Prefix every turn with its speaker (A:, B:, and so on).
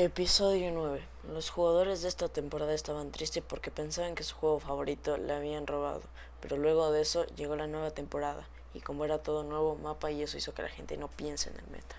A: Episodio 9. Los jugadores de esta temporada estaban tristes porque pensaban que su juego favorito le habían robado, pero luego de eso llegó la nueva temporada y como era todo nuevo mapa y eso hizo que la gente no piense en el meta.